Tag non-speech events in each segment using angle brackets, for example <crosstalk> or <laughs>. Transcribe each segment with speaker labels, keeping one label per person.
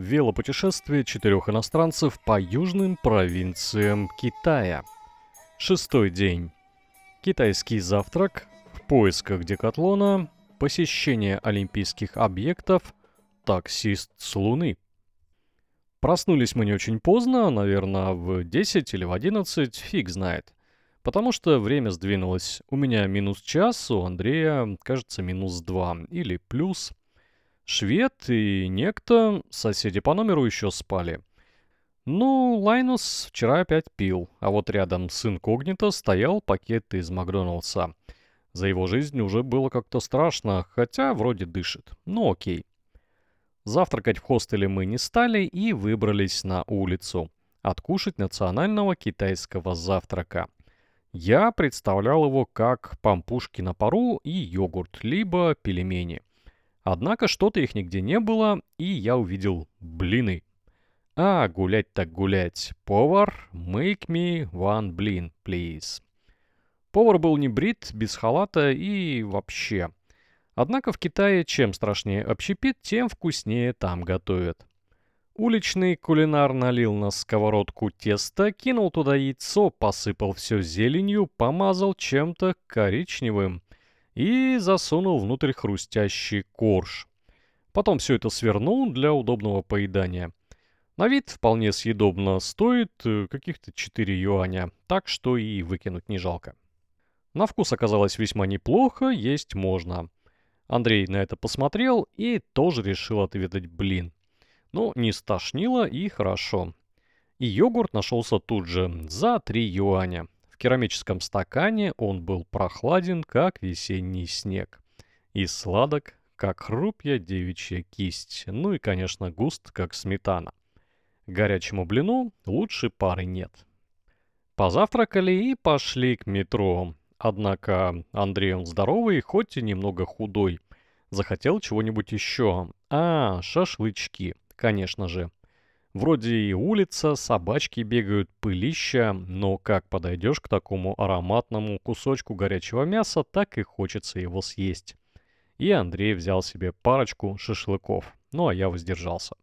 Speaker 1: Велопутешествие четырех иностранцев по южным провинциям Китая. Шестой день. Китайский завтрак, в поисках декатлона, посещение олимпийских объектов, таксист с Луны. Проснулись мы не очень поздно, наверное, в 10 или в 11, фиг знает. Потому что время сдвинулось. У меня минус час, у Андрея, кажется, минус два. Или плюс. Швед и некто, соседи по номеру еще спали. Ну, Лайнус вчера опять пил, а вот рядом с инкогнито стоял пакет из Макдоналдса. За его жизнь уже было как-то страшно, хотя вроде дышит. Ну окей. Завтракать в хостеле мы не стали и выбрались на улицу. Откушать национального китайского завтрака. Я представлял его как пампушки на пару и йогурт, либо пельмени. Однако что-то их нигде не было, и я увидел блины. А, гулять так гулять. Повар, make me one блин, please. Повар был не брит, без халата и вообще. Однако в Китае чем страшнее общепит, тем вкуснее там готовят. Уличный кулинар налил на сковородку тесто, кинул туда яйцо, посыпал все зеленью, помазал чем-то коричневым и засунул внутрь хрустящий корж. Потом все это свернул для удобного поедания. На вид вполне съедобно, стоит э, каких-то 4 юаня, так что и выкинуть не жалко. На вкус оказалось весьма неплохо, есть можно. Андрей на это посмотрел и тоже решил отведать блин. Ну, не стошнило и хорошо. И йогурт нашелся тут же, за 3 юаня керамическом стакане он был прохладен, как весенний снег, и сладок, как хрупья девичья кисть, ну и, конечно, густ, как сметана. Горячему блину лучше пары нет. Позавтракали и пошли к метро. Однако Андрей он здоровый, хоть и немного худой. Захотел чего-нибудь еще. А, шашлычки, конечно же. Вроде и улица, собачки бегают, пылища, но как подойдешь к такому ароматному кусочку горячего мяса, так и хочется его съесть. И Андрей взял себе парочку шашлыков, ну а я воздержался.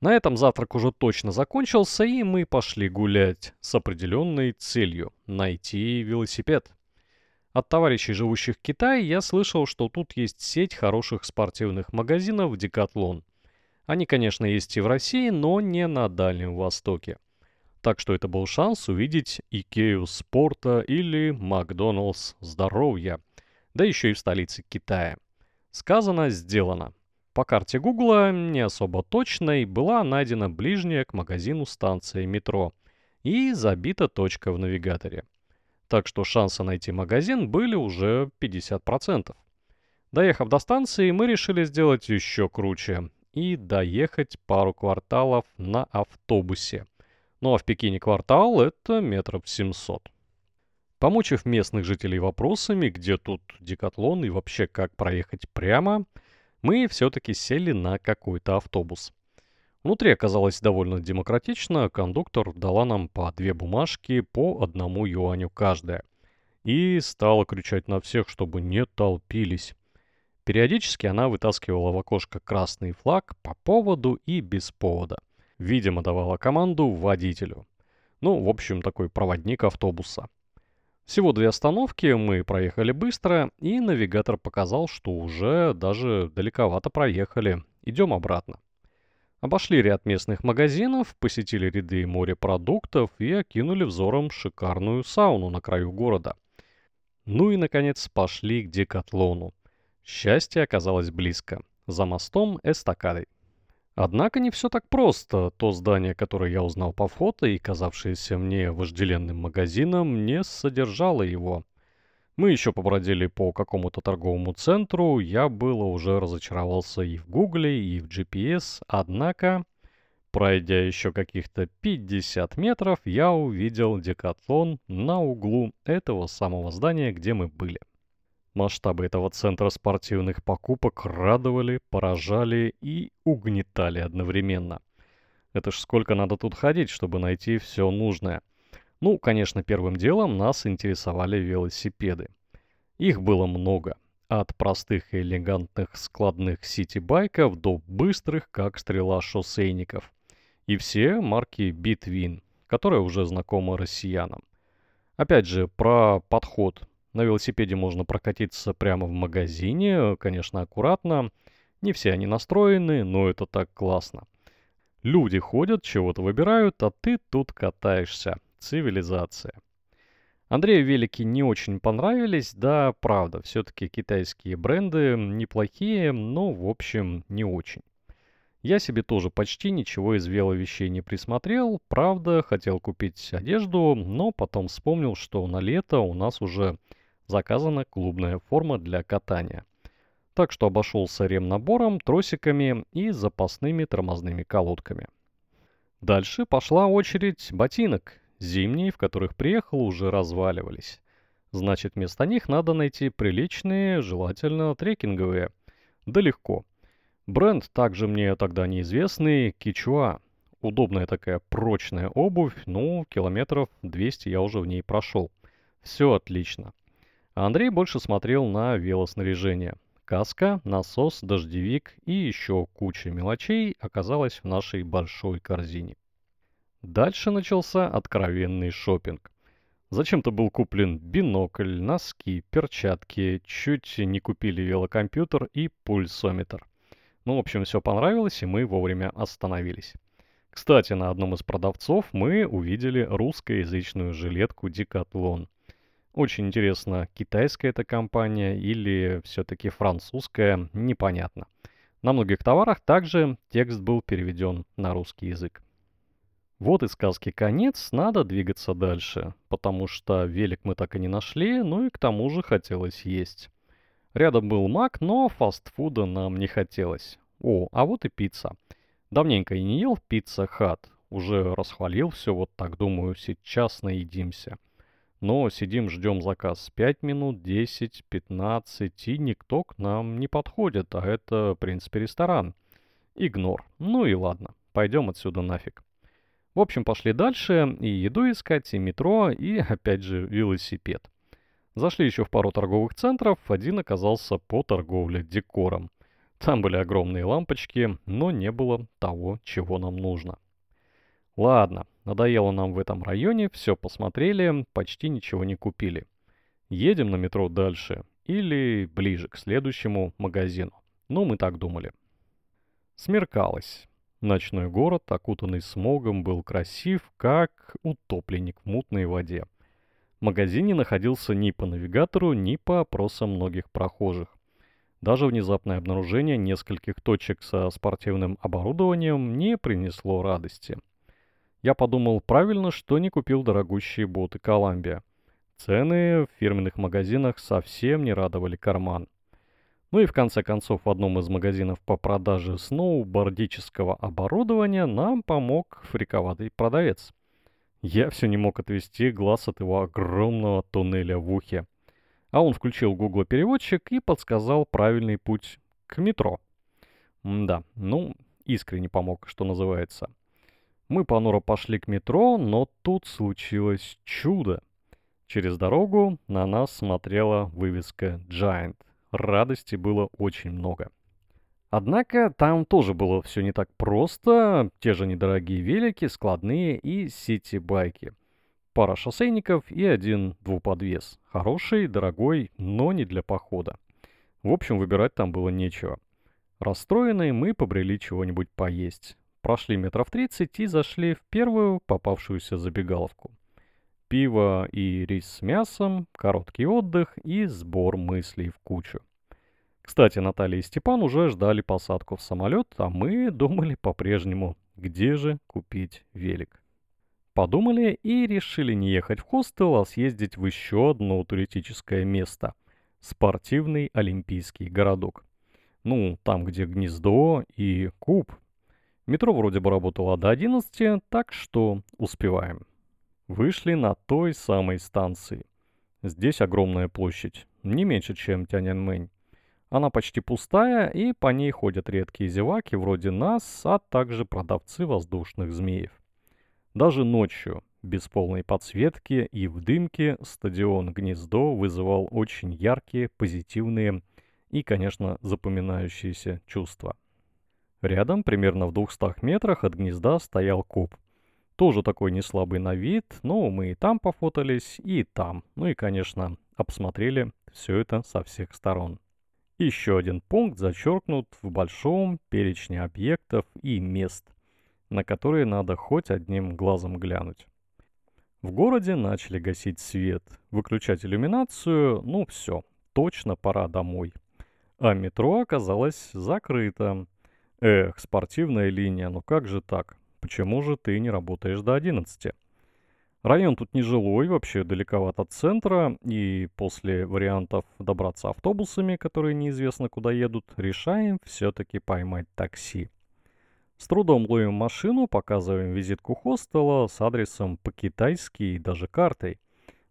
Speaker 1: На этом завтрак уже точно закончился, и мы пошли гулять с определенной целью – найти велосипед. От товарищей, живущих в Китае, я слышал, что тут есть сеть хороших спортивных магазинов «Декатлон». Они, конечно, есть и в России, но не на Дальнем Востоке. Так что это был шанс увидеть Икею спорта или Макдоналдс здоровья, да еще и в столице Китая. Сказано, сделано. По карте Гугла, не особо точной, была найдена ближняя к магазину станция метро и забита точка в навигаторе. Так что шансы найти магазин были уже 50%. Доехав до станции, мы решили сделать еще круче и доехать пару кварталов на автобусе. Ну а в Пекине квартал это метров 700. Помучив местных жителей вопросами, где тут декатлон и вообще как проехать прямо, мы все-таки сели на какой-то автобус. Внутри оказалось довольно демократично, кондуктор дала нам по две бумажки по одному юаню каждая. И стала кричать на всех, чтобы не толпились. Периодически она вытаскивала в окошко красный флаг по поводу и без повода. Видимо, давала команду водителю. Ну, в общем, такой проводник автобуса. Всего две остановки, мы проехали быстро, и навигатор показал, что уже даже далековато проехали. Идем обратно. Обошли ряд местных магазинов, посетили ряды морепродуктов и окинули взором шикарную сауну на краю города. Ну и, наконец, пошли к Декатлону. Счастье оказалось близко. За мостом эстакадой. Однако не все так просто. То здание, которое я узнал по фото и казавшееся мне вожделенным магазином, не содержало его. Мы еще побродили по какому-то торговому центру, я было уже разочаровался и в гугле, и в GPS, однако, пройдя еще каких-то 50 метров, я увидел декатлон на углу этого самого здания, где мы были. Масштабы этого центра спортивных покупок радовали, поражали и угнетали одновременно. Это ж сколько надо тут ходить, чтобы найти все нужное. Ну, конечно, первым делом нас интересовали велосипеды. Их было много. От простых и элегантных складных сити-байков до быстрых, как стрела шоссейников. И все марки Bitwin, которая уже знакома россиянам. Опять же, про подход. На велосипеде можно прокатиться прямо в магазине, конечно, аккуратно. Не все они настроены, но это так классно. Люди ходят, чего-то выбирают, а ты тут катаешься. Цивилизация. Андрею велики не очень понравились, да, правда, все-таки китайские бренды неплохие, но, в общем, не очень. Я себе тоже почти ничего из веловещей не присмотрел, правда, хотел купить одежду, но потом вспомнил, что на лето у нас уже заказана клубная форма для катания. Так что обошелся ремнабором, тросиками и запасными тормозными колодками. Дальше пошла очередь ботинок, Зимние, в которых приехал, уже разваливались. Значит, вместо них надо найти приличные, желательно трекинговые. Да легко. Бренд также мне тогда неизвестный, Кичуа. Удобная такая прочная обувь, ну, километров 200 я уже в ней прошел. Все отлично. А Андрей больше смотрел на велоснаряжение. Каска, насос, дождевик и еще куча мелочей оказалась в нашей большой корзине. Дальше начался откровенный шопинг. Зачем-то был куплен бинокль, носки, перчатки, чуть не купили велокомпьютер и пульсометр. Ну, в общем, все понравилось, и мы вовремя остановились. Кстати, на одном из продавцов мы увидели русскоязычную жилетку Decathlon. Очень интересно, китайская это компания или все-таки французская, непонятно. На многих товарах также текст был переведен на русский язык. Вот и сказки конец, надо двигаться дальше, потому что велик мы так и не нашли, ну и к тому же хотелось есть. Рядом был мак, но фастфуда нам не хотелось. О, а вот и пицца. Давненько и не ел пицца хат. Уже расхвалил все, вот так думаю, сейчас наедимся. Но сидим, ждем заказ 5 минут, 10, 15, и никто к нам не подходит, а это, в принципе, ресторан. Игнор. Ну и ладно, пойдем отсюда нафиг. В общем, пошли дальше, и еду искать, и метро, и, <laughs> опять же, велосипед. Зашли еще в пару торговых центров, один оказался по торговле декором. Там были огромные лампочки, но не было того, чего нам нужно. Ладно, надоело нам в этом районе, все посмотрели, почти ничего не купили. Едем на метро дальше или ближе к следующему магазину. Ну, мы так думали. Смеркалось. Ночной город, окутанный смогом, был красив, как утопленник в мутной воде. Магазин не находился ни по навигатору, ни по опросам многих прохожих. Даже внезапное обнаружение нескольких точек со спортивным оборудованием не принесло радости. Я подумал правильно, что не купил дорогущие боты Коламбия. Цены в фирменных магазинах совсем не радовали карман. Ну и в конце концов в одном из магазинов по продаже сноубордического оборудования нам помог фриковатый продавец. Я все не мог отвести глаз от его огромного туннеля в ухе. А он включил Google переводчик и подсказал правильный путь к метро. М да, ну, искренне помог, что называется. Мы понуро пошли к метро, но тут случилось чудо. Через дорогу на нас смотрела вывеска Giant — радости было очень много. Однако там тоже было все не так просто. Те же недорогие велики, складные и сити-байки. Пара шоссейников и один двуподвес. Хороший, дорогой, но не для похода. В общем, выбирать там было нечего. Расстроенные мы побрели чего-нибудь поесть. Прошли метров 30 и зашли в первую попавшуюся забегаловку. Пиво и рис с мясом, короткий отдых и сбор мыслей в кучу. Кстати, Наталья и Степан уже ждали посадку в самолет, а мы думали по-прежнему, где же купить велик. Подумали и решили не ехать в хостел, а съездить в еще одно туристическое место – спортивный олимпийский городок. Ну, там, где гнездо и куб. Метро вроде бы работало до 11, так что успеваем. Вышли на той самой станции. Здесь огромная площадь, не меньше, чем Тяньаньмэнь. Она почти пустая, и по ней ходят редкие зеваки вроде нас, а также продавцы воздушных змеев. Даже ночью, без полной подсветки и в дымке, стадион «Гнездо» вызывал очень яркие, позитивные и, конечно, запоминающиеся чувства. Рядом, примерно в 200 метрах от гнезда, стоял куб. Тоже такой неслабый на вид, но мы и там пофотались, и там. Ну и, конечно, обсмотрели все это со всех сторон. Еще один пункт зачеркнут в большом перечне объектов и мест, на которые надо хоть одним глазом глянуть. В городе начали гасить свет, выключать иллюминацию, ну все, точно пора домой. А метро оказалось закрыто. Эх, спортивная линия, ну как же так? Почему же ты не работаешь до 11? Район тут нежилой, вообще далековат от центра, и после вариантов добраться автобусами, которые неизвестно куда едут, решаем все-таки поймать такси. С трудом ловим машину, показываем визитку хостела с адресом по-китайски и даже картой.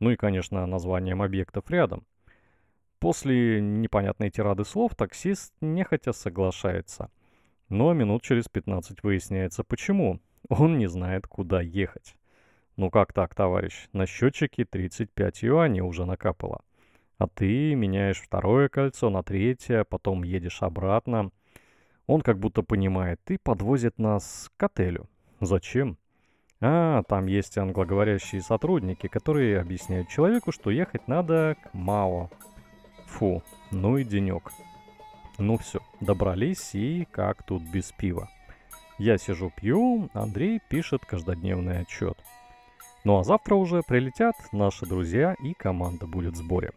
Speaker 1: Ну и, конечно, названием объектов рядом. После непонятной тирады слов таксист нехотя соглашается. Но минут через 15 выясняется почему. Он не знает, куда ехать. Ну как так, товарищ? На счетчике 35 юаней уже накапало. А ты меняешь второе кольцо на третье, потом едешь обратно. Он как будто понимает, и подвозит нас к отелю. Зачем? А, там есть англоговорящие сотрудники, которые объясняют человеку, что ехать надо к Мао. Фу, ну и денек. Ну все, добрались и как тут без пива. Я сижу пью, Андрей пишет каждодневный отчет. Ну а завтра уже прилетят наши друзья и команда будет в сборе.